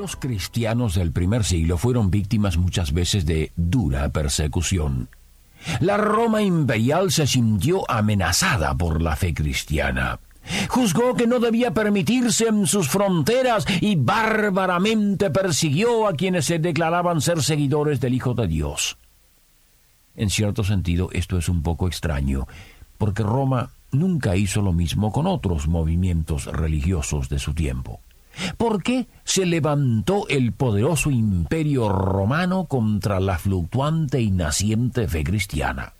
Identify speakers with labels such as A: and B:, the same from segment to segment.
A: Los cristianos del primer siglo fueron víctimas muchas veces de dura persecución. La Roma imperial se sintió amenazada por la fe cristiana. Juzgó que no debía permitirse en sus fronteras y bárbaramente persiguió a quienes se declaraban ser seguidores del Hijo de Dios. En cierto sentido, esto es un poco extraño, porque Roma nunca hizo lo mismo con otros movimientos religiosos de su tiempo. ¿Por qué se levantó el poderoso imperio romano contra la fluctuante y naciente fe cristiana?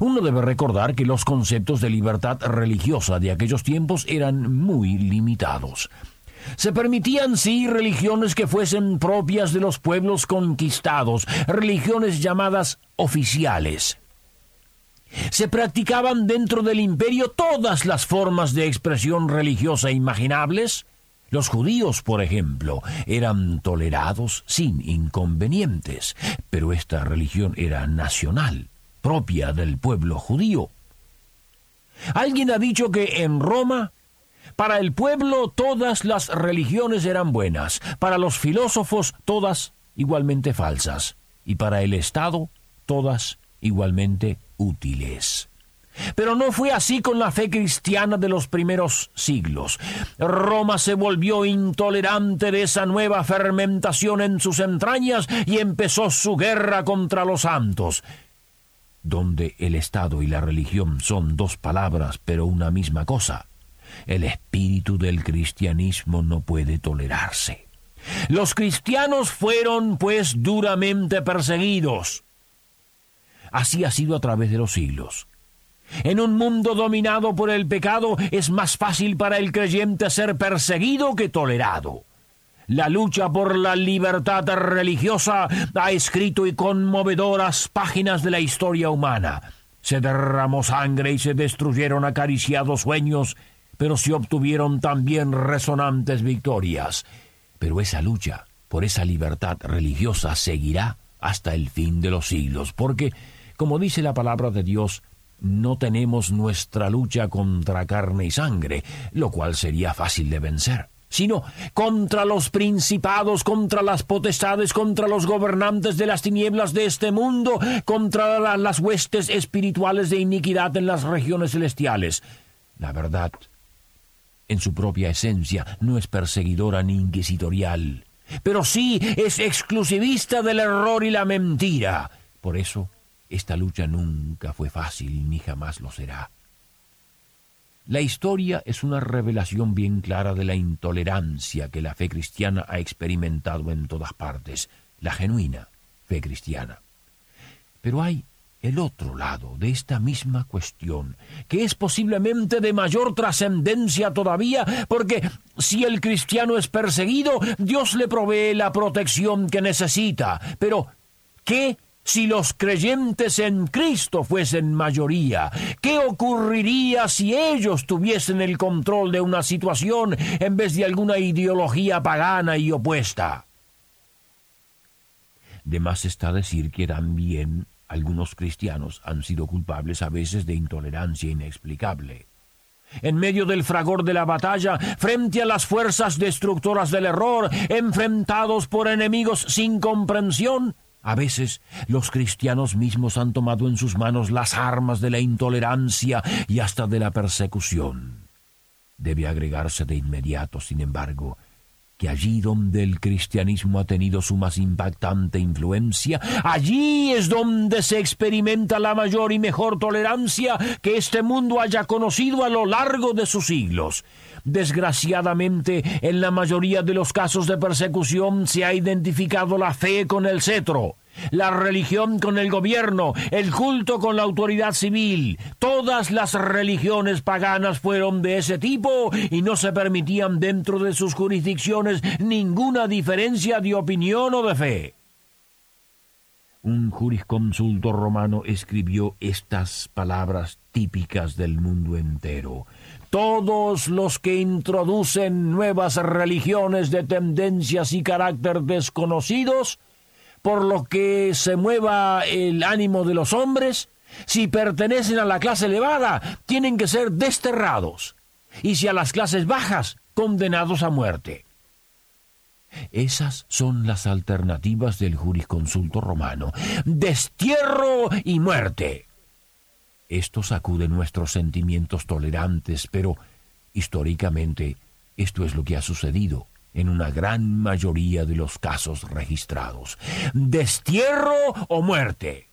A: Uno debe recordar que los conceptos de libertad religiosa de aquellos tiempos eran muy limitados. Se permitían sí religiones que fuesen propias de los pueblos conquistados, religiones llamadas oficiales. Se practicaban dentro del imperio todas las formas de expresión religiosa imaginables, los judíos, por ejemplo, eran tolerados sin inconvenientes, pero esta religión era nacional, propia del pueblo judío. Alguien ha dicho que en Roma, para el pueblo todas las religiones eran buenas, para los filósofos todas igualmente falsas, y para el Estado todas igualmente útiles. Pero no fue así con la fe cristiana de los primeros siglos. Roma se volvió intolerante de esa nueva fermentación en sus entrañas y empezó su guerra contra los santos. Donde el Estado y la religión son dos palabras pero una misma cosa, el espíritu del cristianismo no puede tolerarse. Los cristianos fueron, pues, duramente perseguidos. Así ha sido a través de los siglos. En un mundo dominado por el pecado es más fácil para el creyente ser perseguido que tolerado. La lucha por la libertad religiosa ha escrito y conmovedoras páginas de la historia humana. Se derramó sangre y se destruyeron acariciados sueños, pero se obtuvieron también resonantes victorias. Pero esa lucha por esa libertad religiosa seguirá hasta el fin de los siglos, porque, como dice la palabra de Dios, no tenemos nuestra lucha contra carne y sangre, lo cual sería fácil de vencer, sino contra los principados, contra las potestades, contra los gobernantes de las tinieblas de este mundo, contra las huestes espirituales de iniquidad en las regiones celestiales. La verdad, en su propia esencia, no es perseguidora ni inquisitorial, pero sí es exclusivista del error y la mentira. Por eso, esta lucha nunca fue fácil ni jamás lo será. La historia es una revelación bien clara de la intolerancia que la fe cristiana ha experimentado en todas partes, la genuina fe cristiana. Pero hay el otro lado de esta misma cuestión, que es posiblemente de mayor trascendencia todavía, porque si el cristiano es perseguido, Dios le provee la protección que necesita. Pero, ¿qué si los creyentes en Cristo fuesen mayoría? ¿Qué ocurriría si ellos tuviesen el control de una situación en vez de alguna ideología pagana y opuesta? De más está decir que también algunos cristianos han sido culpables a veces de intolerancia inexplicable. En medio del fragor de la batalla, frente a las fuerzas destructoras del error, enfrentados por enemigos sin comprensión, a veces los cristianos mismos han tomado en sus manos las armas de la intolerancia y hasta de la persecución. Debe agregarse de inmediato, sin embargo, que allí donde el cristianismo ha tenido su más impactante influencia, allí es donde se experimenta la mayor y mejor tolerancia que este mundo haya conocido a lo largo de sus siglos. Desgraciadamente, en la mayoría de los casos de persecución se ha identificado la fe con el cetro la religión con el gobierno, el culto con la autoridad civil. Todas las religiones paganas fueron de ese tipo y no se permitían dentro de sus jurisdicciones ninguna diferencia de opinión o de fe. un jurisconsulto romano escribió estas palabras típicas del mundo entero. Todos los que introducen nuevas religiones de tendencias y carácter desconocidos, por lo que se mueva el ánimo de los hombres, si pertenecen a la clase elevada, tienen que ser desterrados, y si a las clases bajas, condenados a muerte. Esas son las alternativas del jurisconsulto romano. Destierro y muerte. Esto sacude nuestros sentimientos tolerantes, pero históricamente esto es lo que ha sucedido en una gran mayoría de los casos registrados. Destierro o muerte.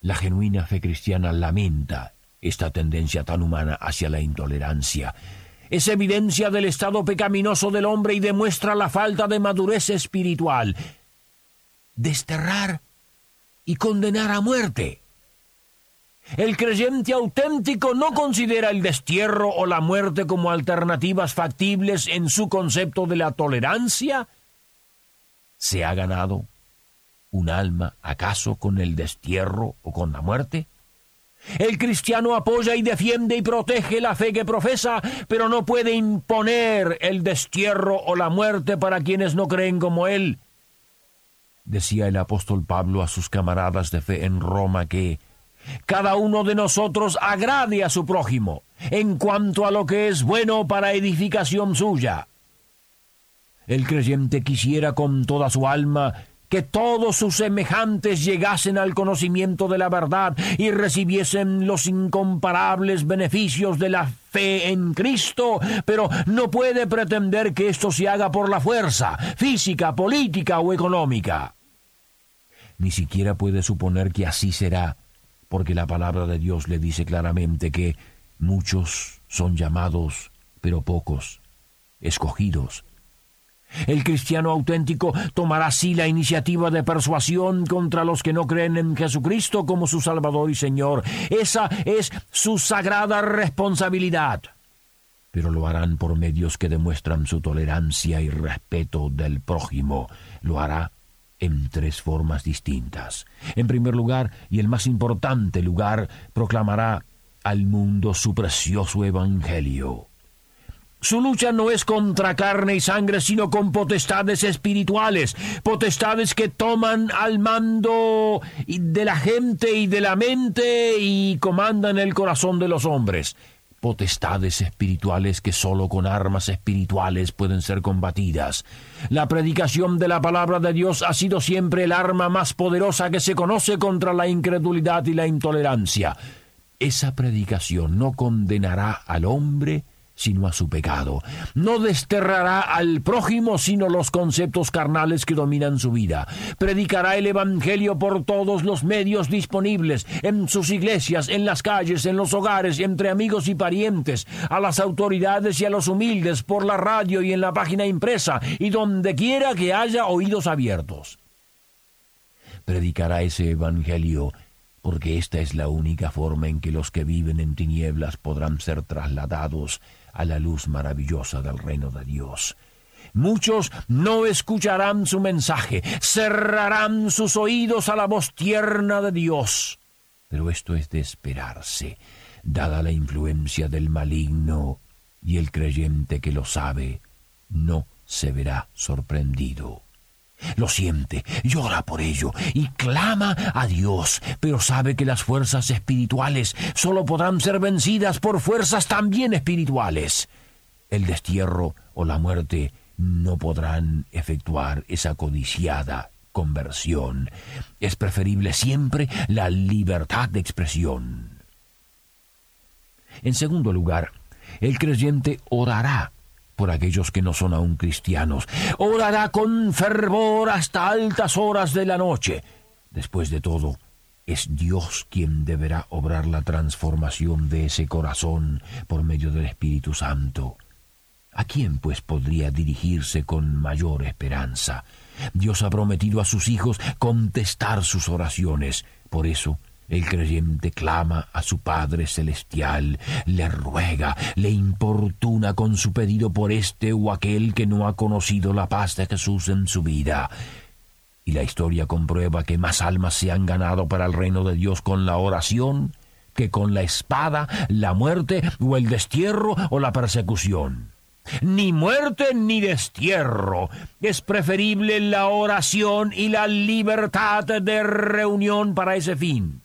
A: La genuina fe cristiana lamenta esta tendencia tan humana hacia la intolerancia es evidencia del estado pecaminoso del hombre y demuestra la falta de madurez espiritual. Desterrar y condenar a muerte. El creyente auténtico no considera el destierro o la muerte como alternativas factibles en su concepto de la tolerancia. ¿Se ha ganado un alma acaso con el destierro o con la muerte? El cristiano apoya y defiende y protege la fe que profesa, pero no puede imponer el destierro o la muerte para quienes no creen como él. Decía el apóstol Pablo a sus camaradas de fe en Roma que cada uno de nosotros agrade a su prójimo en cuanto a lo que es bueno para edificación suya. El creyente quisiera con toda su alma que todos sus semejantes llegasen al conocimiento de la verdad y recibiesen los incomparables beneficios de la fe en Cristo, pero no puede pretender que esto se haga por la fuerza, física, política o económica. Ni siquiera puede suponer que así será, porque la palabra de Dios le dice claramente que muchos son llamados, pero pocos, escogidos, el cristiano auténtico tomará así la iniciativa de persuasión contra los que no creen en Jesucristo como su Salvador y Señor. Esa es su sagrada responsabilidad. Pero lo harán por medios que demuestran su tolerancia y respeto del prójimo. Lo hará en tres formas distintas. En primer lugar, y el más importante lugar, proclamará al mundo su precioso Evangelio. Su lucha no es contra carne y sangre, sino con potestades espirituales, potestades que toman al mando de la gente y de la mente y comandan el corazón de los hombres. Potestades espirituales que sólo con armas espirituales pueden ser combatidas. La predicación de la palabra de Dios ha sido siempre el arma más poderosa que se conoce contra la incredulidad y la intolerancia. Esa predicación no condenará al hombre, sino a su pecado. No desterrará al prójimo, sino los conceptos carnales que dominan su vida. Predicará el Evangelio por todos los medios disponibles, en sus iglesias, en las calles, en los hogares, entre amigos y parientes, a las autoridades y a los humildes, por la radio y en la página impresa, y donde quiera que haya oídos abiertos. Predicará ese Evangelio porque esta es la única forma en que los que viven en tinieblas podrán ser trasladados a la luz maravillosa del reino de Dios. Muchos no escucharán su mensaje, cerrarán sus oídos a la voz tierna de Dios. Pero esto es de esperarse, dada la influencia del maligno, y el creyente que lo sabe no se verá sorprendido. Lo siente, llora por ello y clama a Dios, pero sabe que las fuerzas espirituales solo podrán ser vencidas por fuerzas también espirituales. El destierro o la muerte no podrán efectuar esa codiciada conversión. Es preferible siempre la libertad de expresión. En segundo lugar, el creyente orará por aquellos que no son aún cristianos. Orará con fervor hasta altas horas de la noche. Después de todo, es Dios quien deberá obrar la transformación de ese corazón por medio del Espíritu Santo. ¿A quién, pues, podría dirigirse con mayor esperanza? Dios ha prometido a sus hijos contestar sus oraciones. Por eso, el creyente clama a su Padre Celestial, le ruega, le importuna con su pedido por este o aquel que no ha conocido la paz de Jesús en su vida. Y la historia comprueba que más almas se han ganado para el reino de Dios con la oración que con la espada, la muerte o el destierro o la persecución. Ni muerte ni destierro. Es preferible la oración y la libertad de reunión para ese fin.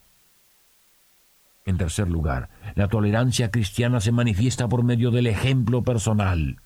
A: En tercer lugar, la tolerancia cristiana se manifiesta por medio del ejemplo personal.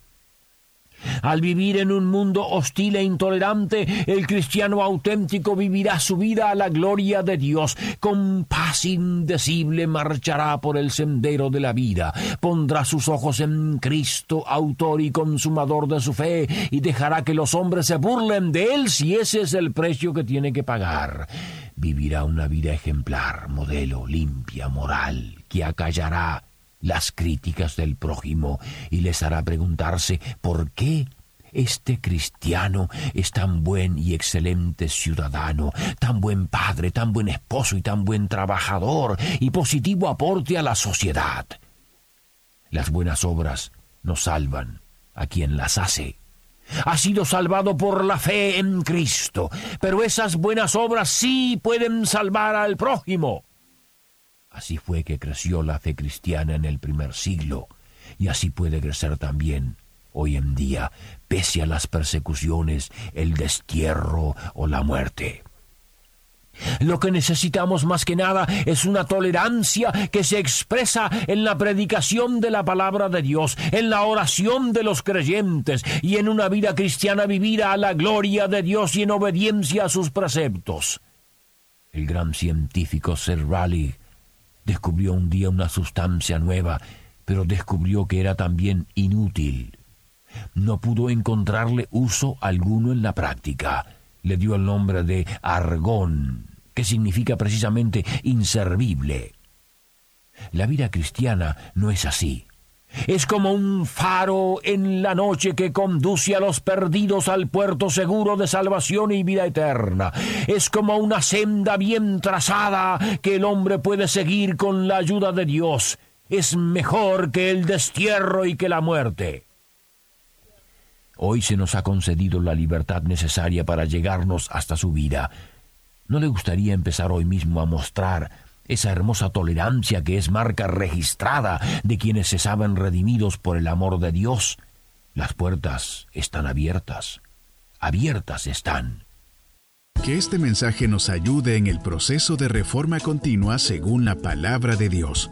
A: Al vivir en un mundo hostil e intolerante, el cristiano auténtico vivirá su vida a la gloria de Dios. Con paz indecible marchará por el sendero de la vida. Pondrá sus ojos en Cristo, autor y consumador de su fe, y dejará que los hombres se burlen de él si ese es el precio que tiene que pagar. Vivirá una vida ejemplar, modelo, limpia, moral, que acallará las críticas del prójimo y les hará preguntarse por qué este cristiano es tan buen y excelente ciudadano, tan buen padre, tan buen esposo y tan buen trabajador y positivo aporte a la sociedad. Las buenas obras no salvan a quien las hace. Ha sido salvado por la fe en Cristo, pero esas buenas obras sí pueden salvar al prójimo. Así fue que creció la fe cristiana en el primer siglo, y así puede crecer también hoy en día, pese a las persecuciones, el destierro o la muerte. Lo que necesitamos más que nada es una tolerancia que se expresa en la predicación de la palabra de Dios, en la oración de los creyentes y en una vida cristiana vivida a la gloria de Dios y en obediencia a sus preceptos. El gran científico Sir Raleigh Descubrió un día una sustancia nueva, pero descubrió que era también inútil. No pudo encontrarle uso alguno en la práctica. Le dio el nombre de argón, que significa precisamente inservible. La vida cristiana no es así. Es como un faro en la noche que conduce a los perdidos al puerto seguro de salvación y vida eterna. Es como una senda bien trazada que el hombre puede seguir con la ayuda de Dios. Es mejor que el destierro y que la muerte. Hoy se nos ha concedido la libertad necesaria para llegarnos hasta su vida. ¿No le gustaría empezar hoy mismo a mostrar esa hermosa tolerancia que es marca registrada de quienes se saben redimidos por el amor de Dios. Las puertas están abiertas, abiertas están.
B: Que este mensaje nos ayude en el proceso de reforma continua según la palabra de Dios.